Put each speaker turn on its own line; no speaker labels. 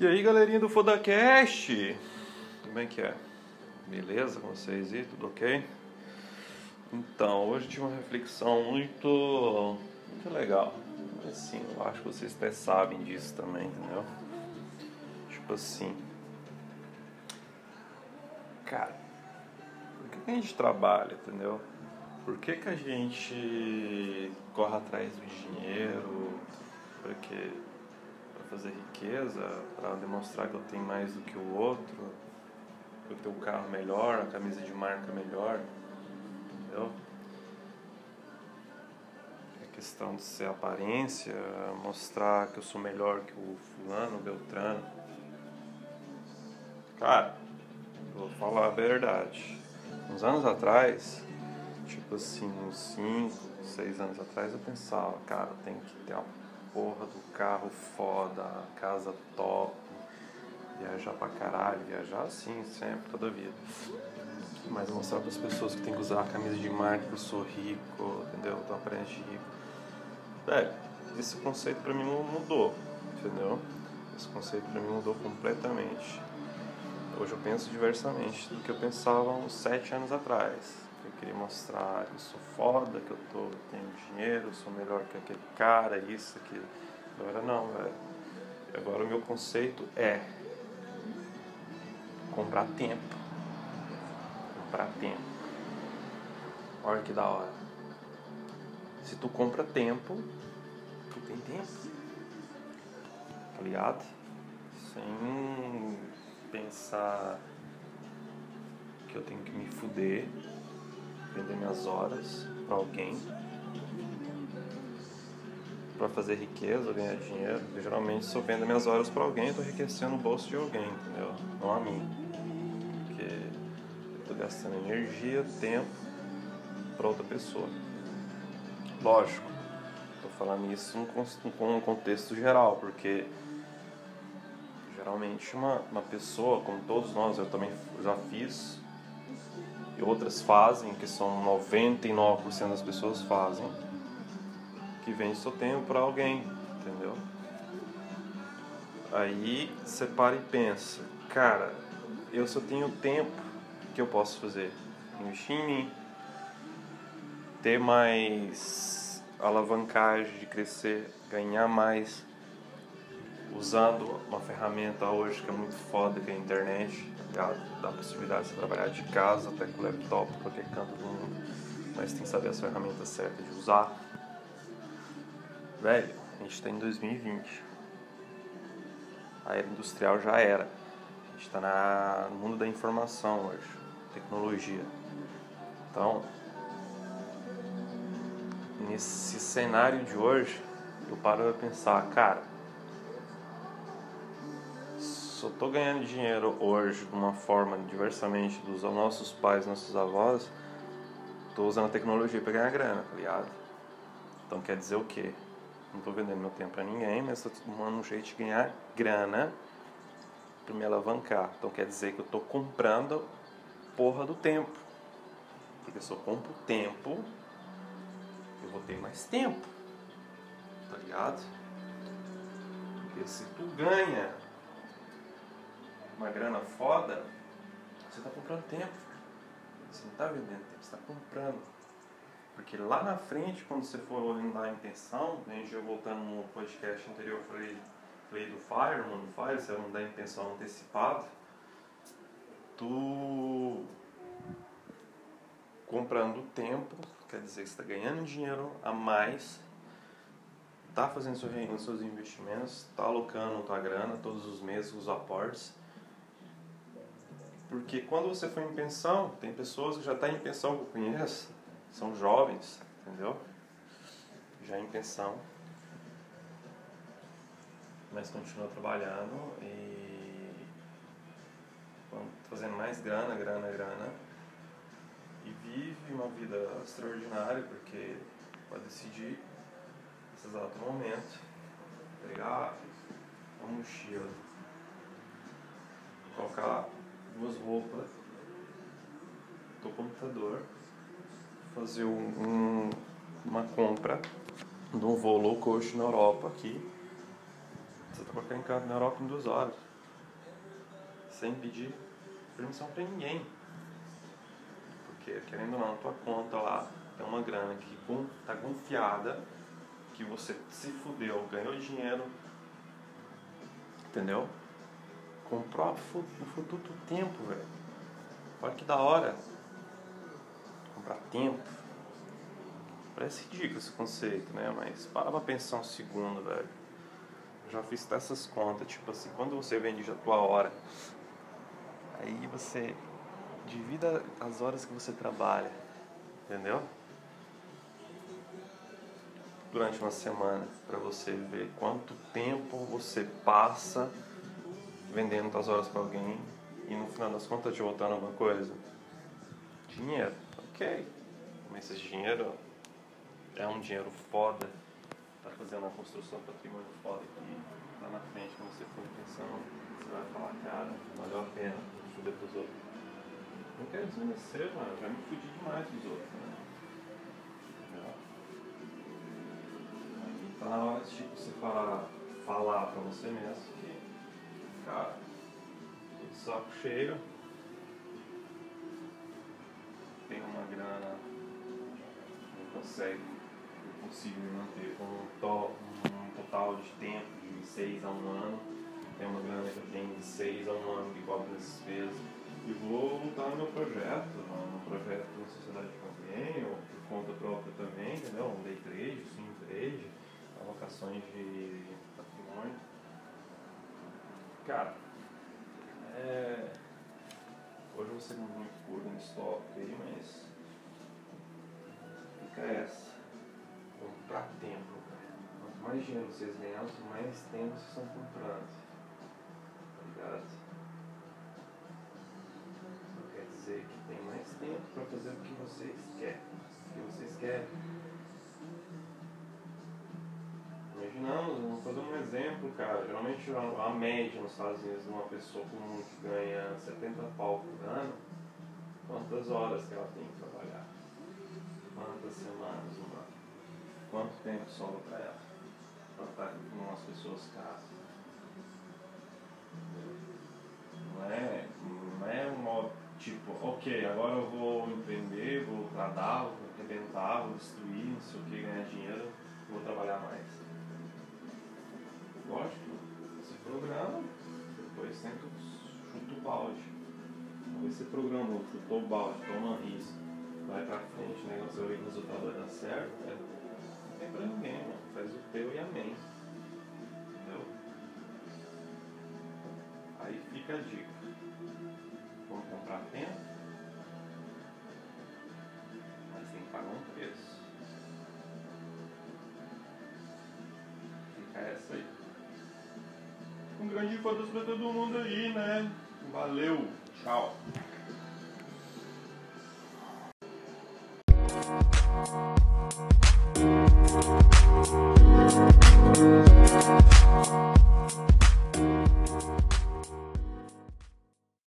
E aí, galerinha do FodaCast? Como é que é? Beleza com vocês aí? Tudo ok? Então, hoje tive uma reflexão muito, muito legal. Assim, eu acho que vocês até sabem disso também, entendeu? Tipo assim. Cara, por que, que a gente trabalha, entendeu? Por que, que a gente corre atrás do dinheiro? Porque fazer riqueza, para demonstrar que eu tenho mais do que o outro, eu tenho um carro melhor, a camisa de marca melhor, entendeu? É questão de ser aparência, mostrar que eu sou melhor que o fulano, o Beltrano. Cara, vou falar a verdade. Uns anos atrás, tipo assim, uns 5, 6 anos atrás, eu pensava, cara, tem que ter uma porra do carro foda, casa top, viajar pra caralho, viajar assim sempre, toda vida. Mas mostrar para as pessoas que tem que usar a camisa de marca, que eu sou rico, entendeu? Tô aparente rico. Velho, esse conceito pra mim mudou, entendeu? Esse conceito pra mim mudou completamente. Hoje eu penso diversamente do que eu pensava uns sete anos atrás queria mostrar que eu sou foda, que eu tô, tenho dinheiro, sou melhor que aquele cara, isso, aquilo. Agora não, velho. Agora o meu conceito é comprar tempo. Comprar tempo. Olha que da hora. Se tu compra tempo, tu tem tempo. Tá ligado? Sem pensar que eu tenho que me fuder vender minhas horas para alguém para fazer riqueza, ganhar dinheiro. Geralmente, se eu vendo minhas horas para alguém, eu estou enriquecendo o bolso de alguém, entendeu? Não a mim. Porque eu estou gastando energia, tempo para outra pessoa. Lógico, estou falando isso com um contexto geral, porque geralmente uma, uma pessoa, como todos nós, eu também já fiz e outras fazem, que são 99% das pessoas fazem, que vende seu tempo para alguém, entendeu? Aí você para e pensa, cara, eu só tenho tempo que eu posso fazer. Em mim, ter mais alavancagem de crescer, ganhar mais, usando uma ferramenta hoje que é muito foda, que é a internet ligado? Dá a possibilidade de você trabalhar de casa, até com laptop, qualquer canto do mundo. Mas tem que saber as ferramentas certas de usar. Velho, a gente está em 2020. A era industrial já era. A gente está no mundo da informação hoje, tecnologia. Então, nesse cenário de hoje, eu paro para pensar, cara, eu estou ganhando dinheiro hoje de uma forma diversamente dos nossos pais, nossos avós, estou usando a tecnologia para ganhar grana, tá ligado? Então quer dizer o quê? Não estou vendendo meu tempo para ninguém, mas estou tomando um jeito de ganhar grana para me alavancar. Então quer dizer que eu estou comprando porra do tempo. Porque se eu compro tempo, eu vou ter mais tempo. Tá ligado? Porque se tu ganha uma grana foda, você está comprando tempo. Você não está vendendo tempo, você está comprando. Porque lá na frente, quando você for olhar a intenção, a gente voltando no podcast anterior, falei, falei do FIRE, no FIRE, você vai dar intenção antecipada, tu comprando tempo, quer dizer que você está ganhando dinheiro a mais, está fazendo os seus investimentos, está alocando tua grana todos os meses, os aportes, porque quando você for em pensão, tem pessoas que já estão tá em pensão que eu conheço, são jovens, entendeu? Já em pensão, mas continua trabalhando e fazendo mais grana, grana, grana. E vive uma vida extraordinária, porque pode decidir, nesse exato momento, pegar uma mochila, colocar duas roupas do computador, fazer um, uma compra de um voo low cost na Europa aqui, Você tá qualquer encanto na Europa em duas horas. Sem pedir permissão pra ninguém. Porque, querendo ou não, tua conta lá tem uma grana que tá confiada, que você se fudeu, ganhou dinheiro, entendeu? Comprou no futuro tempo, velho. Olha que da hora. Comprar tempo. Parece ridículo esse conceito, né? Mas para pra pensar um segundo, velho. Já fiz essas contas, tipo assim, quando você vende a tua hora, aí você divida as horas que você trabalha, entendeu? Durante uma semana, para você ver quanto tempo você passa vendendo suas horas para alguém e no final das contas te voltando alguma coisa. Dinheiro, ok. Mas esse dinheiro é um dinheiro foda. Tá fazendo uma construção patrimônio foda aqui. Lá na frente, quando você for pensando, você vai falar, cara, valeu a pena fuder pros outros. Não quero desmerecer, mano. Já me fudi demais dos outros, né? Tá na hora de tipo, você falar, falar pra você mesmo que, cara, tô de saco cheio, tem uma grana, não consegue, eu consigo me manter com um, to, um total de tempo de 6 a 1 ano, tem uma grana que eu tenho de 6 a 1 ano que cobre as despesas. E vou lutar no meu projeto, no projeto da sociedade alguém, ou por conta própria também, entendeu? Um day trade, swing trade, alocações de Cara, é... hoje eu vou ser muito puro no stop aí, mas fica essa. Comprar tempo. Quanto mais dinheiro vocês ganham, mais tempo vocês estão comprando. Tá ligado? dizer que tem mais tempo para fazer o que vocês querem. O que vocês querem. Imaginamos, vamos fazer um exemplo, cara. Geralmente a, média nos Estados Unidos de uma pessoa comum que ganha 70 pau por ano, quantas horas que ela tem que trabalhar? Quantas semanas, uma? Quanto tempo sobra para ela? Para estar com as pessoas casas? Não é, não é um modo Tipo, ok, agora eu vou empreender, vou tradar, vou arrebentar, vou destruir, não sei o que, ganhar dinheiro, vou trabalhar mais. Lógico, você programa, depois tenta chuta o balde. Talvez você programou, chutou o balde, toma risco, vai pra frente, o negócio o resultado vai dar certo, é, não tem pra ninguém, mano. Faz o teu e amém. Entendeu? Aí fica a dica comprar tempo, mas tem que pagar um preço. Fica essa aí grande foda-se pra todo mundo aí, né? Valeu, tchau.